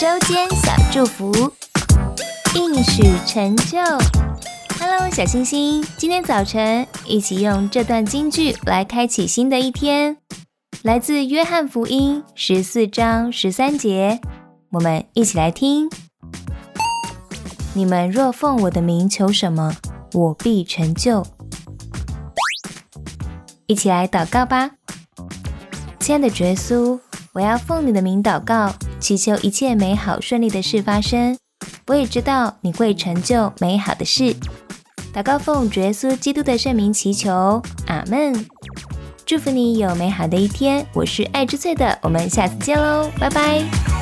周间小祝福，应许成就。Hello，小星星，今天早晨一起用这段金句来开启新的一天，来自约翰福音十四章十三节，我们一起来听。你们若奉我的名求什么，我必成就。一起来祷告吧，亲爱的耶稣，我要奉你的名祷告，祈求一切美好顺利的事发生。我也知道你会成就美好的事。祷告奉主耶稣基督的圣名祈求，阿门。祝福你有美好的一天。我是爱之翠的，我们下次见喽，拜拜。